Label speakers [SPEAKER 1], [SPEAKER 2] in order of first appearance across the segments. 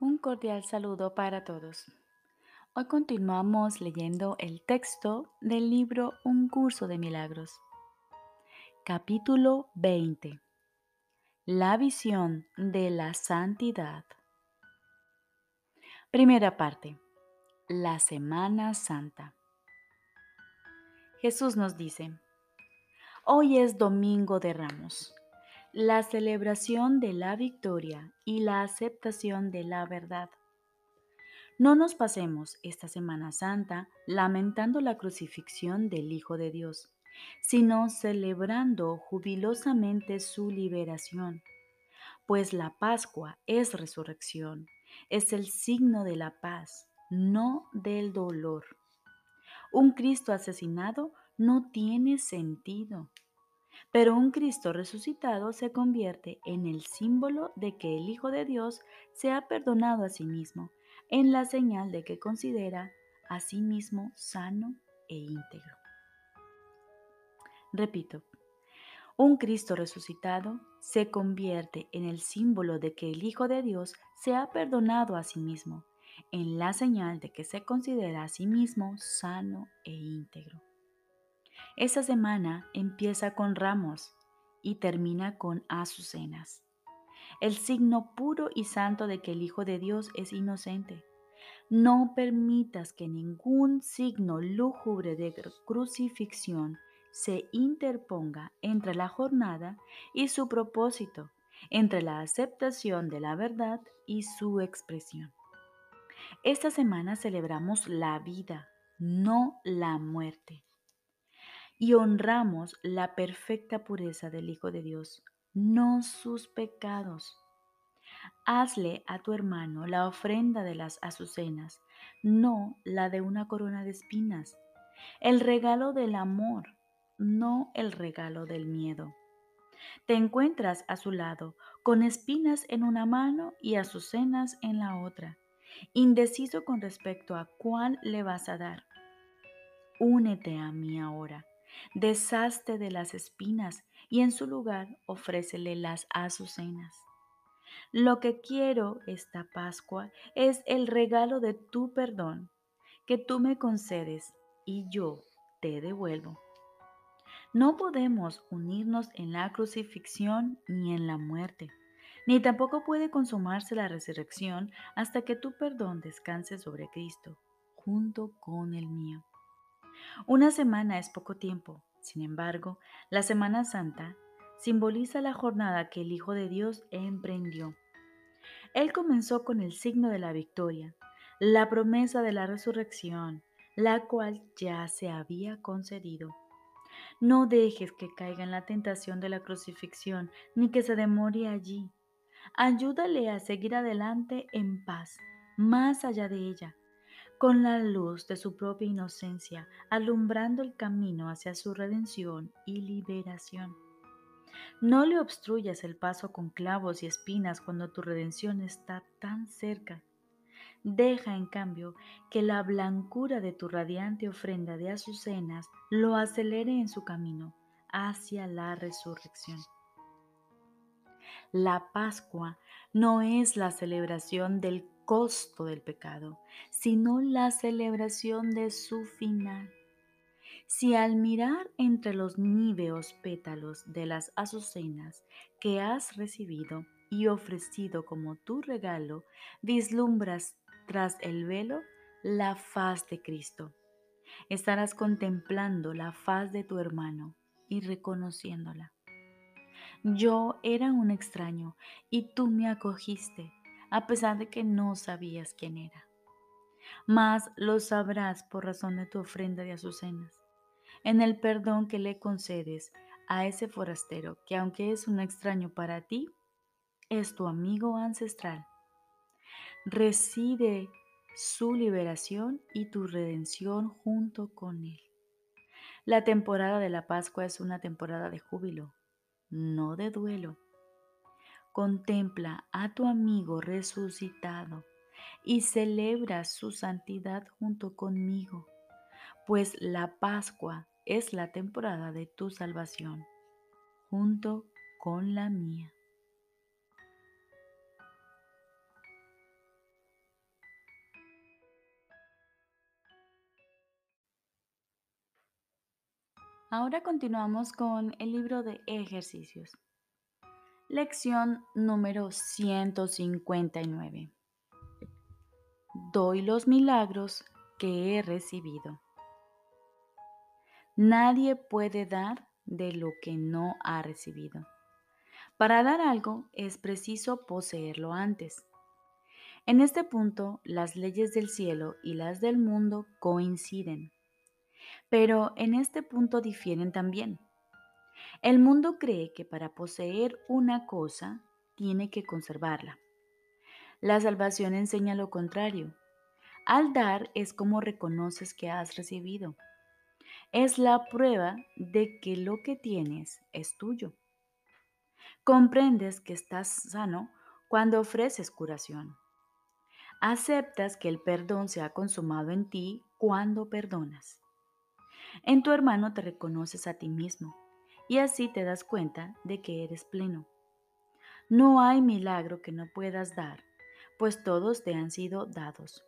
[SPEAKER 1] Un cordial saludo para todos. Hoy continuamos leyendo el texto del libro Un curso de milagros. Capítulo 20. La visión de la santidad. Primera parte. La Semana Santa. Jesús nos dice, hoy es Domingo de Ramos, la celebración de la victoria y la aceptación de la verdad. No nos pasemos esta Semana Santa lamentando la crucifixión del Hijo de Dios, sino celebrando jubilosamente su liberación, pues la Pascua es resurrección, es el signo de la paz, no del dolor. Un Cristo asesinado no tiene sentido. Pero un Cristo resucitado se convierte en el símbolo de que el Hijo de Dios se ha perdonado a sí mismo, en la señal de que considera a sí mismo sano e íntegro. Repito, un Cristo resucitado se convierte en el símbolo de que el Hijo de Dios se ha perdonado a sí mismo, en la señal de que se considera a sí mismo sano e íntegro. Esta semana empieza con ramos y termina con azucenas, el signo puro y santo de que el Hijo de Dios es inocente. No permitas que ningún signo lúgubre de crucifixión se interponga entre la jornada y su propósito, entre la aceptación de la verdad y su expresión. Esta semana celebramos la vida, no la muerte. Y honramos la perfecta pureza del Hijo de Dios, no sus pecados. Hazle a tu hermano la ofrenda de las azucenas, no la de una corona de espinas, el regalo del amor, no el regalo del miedo. Te encuentras a su lado, con espinas en una mano y azucenas en la otra indeciso con respecto a cuál le vas a dar. Únete a mí ahora, deshazte de las espinas y en su lugar ofrécele las azucenas. Lo que quiero esta Pascua es el regalo de tu perdón que tú me concedes y yo te devuelvo. No podemos unirnos en la crucifixión ni en la muerte ni tampoco puede consumarse la resurrección hasta que tu perdón descanse sobre Cristo, junto con el mío. Una semana es poco tiempo, sin embargo, la Semana Santa simboliza la jornada que el Hijo de Dios emprendió. Él comenzó con el signo de la victoria, la promesa de la resurrección, la cual ya se había concedido. No dejes que caiga en la tentación de la crucifixión, ni que se demore allí. Ayúdale a seguir adelante en paz, más allá de ella, con la luz de su propia inocencia, alumbrando el camino hacia su redención y liberación. No le obstruyas el paso con clavos y espinas cuando tu redención está tan cerca. Deja, en cambio, que la blancura de tu radiante ofrenda de azucenas lo acelere en su camino hacia la resurrección. La Pascua no es la celebración del costo del pecado, sino la celebración de su final. Si al mirar entre los níveos pétalos de las azucenas que has recibido y ofrecido como tu regalo, vislumbras tras el velo la faz de Cristo, estarás contemplando la faz de tu hermano y reconociéndola. Yo era un extraño y tú me acogiste, a pesar de que no sabías quién era. Mas lo sabrás por razón de tu ofrenda de azucenas, en el perdón que le concedes a ese forastero que aunque es un extraño para ti, es tu amigo ancestral. Reside su liberación y tu redención junto con él. La temporada de la Pascua es una temporada de júbilo, no de duelo. Contempla a tu amigo resucitado y celebra su santidad junto conmigo, pues la Pascua es la temporada de tu salvación, junto con la mía. Ahora continuamos con el libro de ejercicios. Lección número 159. Doy los milagros que he recibido. Nadie puede dar de lo que no ha recibido. Para dar algo es preciso poseerlo antes. En este punto, las leyes del cielo y las del mundo coinciden. Pero en este punto difieren también. El mundo cree que para poseer una cosa tiene que conservarla. La salvación enseña lo contrario. Al dar es como reconoces que has recibido. Es la prueba de que lo que tienes es tuyo. Comprendes que estás sano cuando ofreces curación. Aceptas que el perdón se ha consumado en ti cuando perdonas. En tu hermano te reconoces a ti mismo y así te das cuenta de que eres pleno. No hay milagro que no puedas dar, pues todos te han sido dados.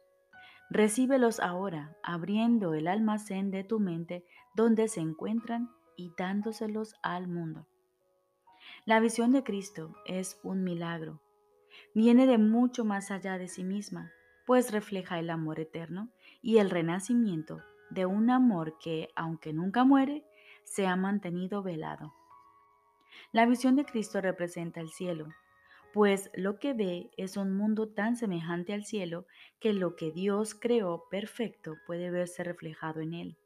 [SPEAKER 1] Recíbelos ahora, abriendo el almacén de tu mente donde se encuentran y dándoselos al mundo. La visión de Cristo es un milagro. Viene de mucho más allá de sí misma, pues refleja el amor eterno y el renacimiento de un amor que, aunque nunca muere, se ha mantenido velado. La visión de Cristo representa el cielo, pues lo que ve es un mundo tan semejante al cielo que lo que Dios creó perfecto puede verse reflejado en él.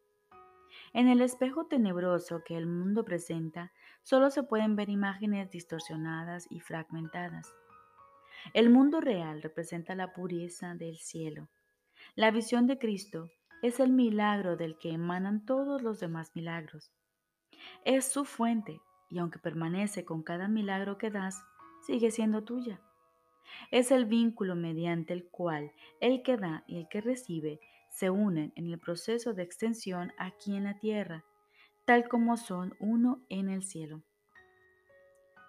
[SPEAKER 1] En el espejo tenebroso que el mundo presenta, solo se pueden ver imágenes distorsionadas y fragmentadas. El mundo real representa la pureza del cielo. La visión de Cristo es el milagro del que emanan todos los demás milagros. Es su fuente y aunque permanece con cada milagro que das, sigue siendo tuya. Es el vínculo mediante el cual el que da y el que recibe se unen en el proceso de extensión aquí en la tierra, tal como son uno en el cielo.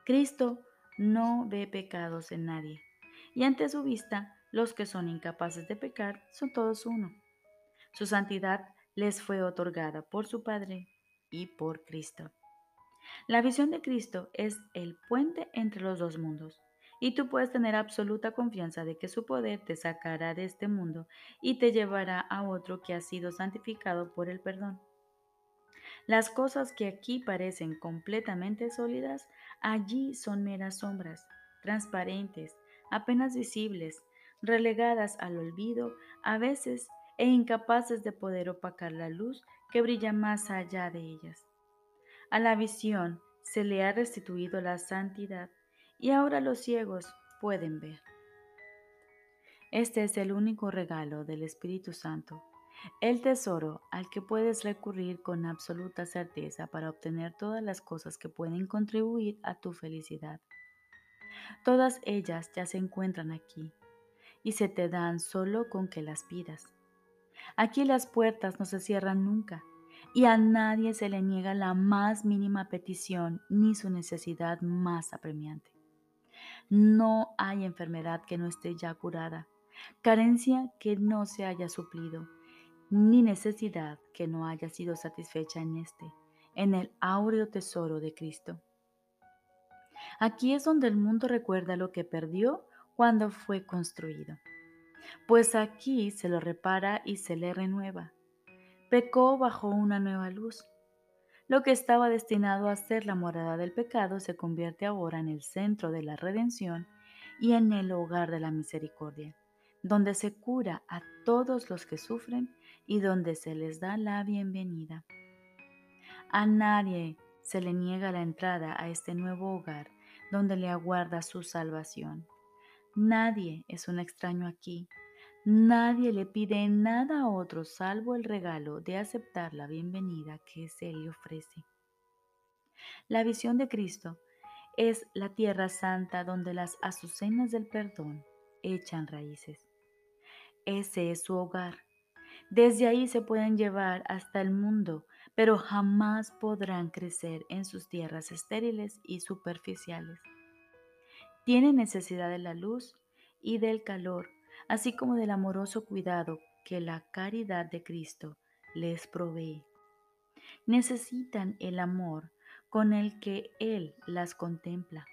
[SPEAKER 1] Cristo no ve pecados en nadie, y ante su vista los que son incapaces de pecar son todos uno. Su santidad les fue otorgada por su Padre y por Cristo. La visión de Cristo es el puente entre los dos mundos, y tú puedes tener absoluta confianza de que su poder te sacará de este mundo y te llevará a otro que ha sido santificado por el perdón. Las cosas que aquí parecen completamente sólidas, allí son meras sombras, transparentes, apenas visibles, relegadas al olvido, a veces e incapaces de poder opacar la luz que brilla más allá de ellas. A la visión se le ha restituido la santidad y ahora los ciegos pueden ver. Este es el único regalo del Espíritu Santo, el tesoro al que puedes recurrir con absoluta certeza para obtener todas las cosas que pueden contribuir a tu felicidad. Todas ellas ya se encuentran aquí y se te dan solo con que las pidas. Aquí las puertas no se cierran nunca y a nadie se le niega la más mínima petición ni su necesidad más apremiante. No hay enfermedad que no esté ya curada, carencia que no se haya suplido, ni necesidad que no haya sido satisfecha en este, en el áureo tesoro de Cristo. Aquí es donde el mundo recuerda lo que perdió cuando fue construido pues aquí se lo repara y se le renueva. Pecó bajo una nueva luz. Lo que estaba destinado a ser la morada del pecado se convierte ahora en el centro de la redención y en el hogar de la misericordia, donde se cura a todos los que sufren y donde se les da la bienvenida. A nadie se le niega la entrada a este nuevo hogar donde le aguarda su salvación. Nadie es un extraño aquí. Nadie le pide nada a otro salvo el regalo de aceptar la bienvenida que se le ofrece. La visión de Cristo es la tierra santa donde las azucenas del perdón echan raíces. Ese es su hogar. Desde ahí se pueden llevar hasta el mundo, pero jamás podrán crecer en sus tierras estériles y superficiales. Tienen necesidad de la luz y del calor, así como del amoroso cuidado que la caridad de Cristo les provee. necesitan el amor con el que Él las contempla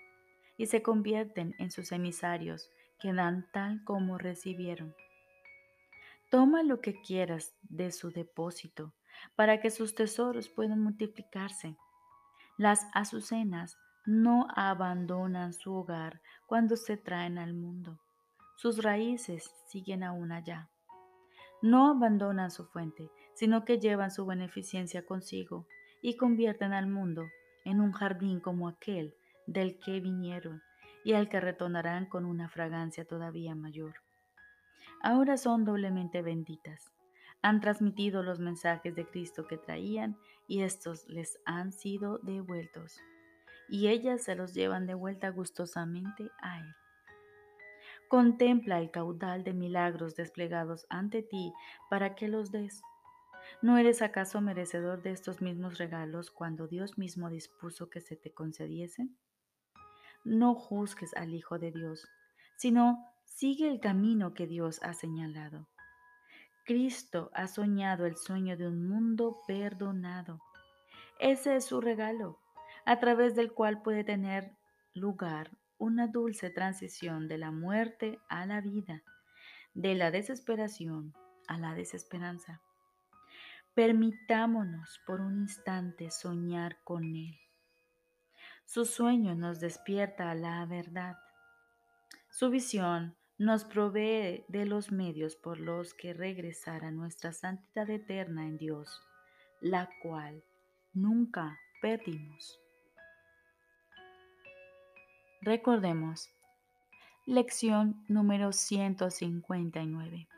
[SPEAKER 1] y se convierten en sus emisarios que dan tal como recibieron. Toma lo que quieras de su depósito para que sus tesoros puedan multiplicarse. Las azucenas no abandonan su hogar cuando se traen al mundo. Sus raíces siguen aún allá. No abandonan su fuente, sino que llevan su beneficencia consigo y convierten al mundo en un jardín como aquel del que vinieron y al que retornarán con una fragancia todavía mayor. Ahora son doblemente benditas. Han transmitido los mensajes de Cristo que traían y estos les han sido devueltos. Y ellas se los llevan de vuelta gustosamente a Él. Contempla el caudal de milagros desplegados ante ti para que los des. ¿No eres acaso merecedor de estos mismos regalos cuando Dios mismo dispuso que se te concediesen? No juzgues al Hijo de Dios, sino sigue el camino que Dios ha señalado. Cristo ha soñado el sueño de un mundo perdonado. Ese es su regalo, a través del cual puede tener lugar una dulce transición de la muerte a la vida, de la desesperación a la desesperanza. Permitámonos por un instante soñar con Él. Su sueño nos despierta a la verdad. Su visión nos provee de los medios por los que regresar a nuestra santidad eterna en Dios, la cual nunca perdimos. Recordemos, lección número 159.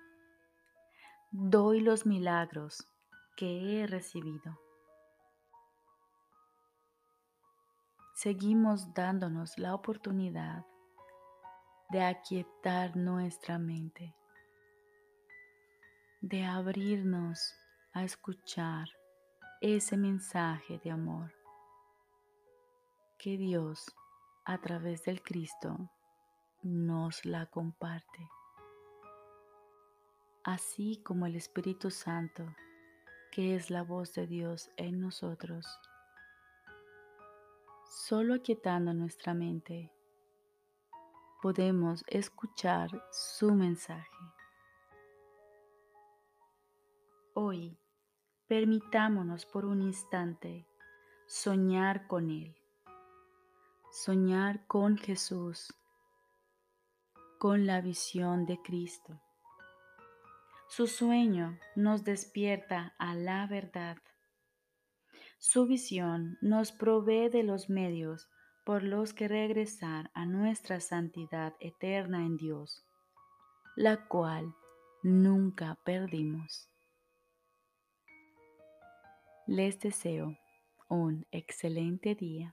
[SPEAKER 1] Doy los milagros que he recibido. Seguimos dándonos la oportunidad de aquietar nuestra mente, de abrirnos a escuchar ese mensaje de amor que Dios a través del Cristo nos la comparte. Así como el Espíritu Santo, que es la voz de Dios en nosotros. Solo aquietando nuestra mente, podemos escuchar su mensaje. Hoy, permitámonos por un instante soñar con Él soñar con Jesús, con la visión de Cristo. Su sueño nos despierta a la verdad. Su visión nos provee de los medios por los que regresar a nuestra santidad eterna en Dios, la cual nunca perdimos. Les deseo un excelente día.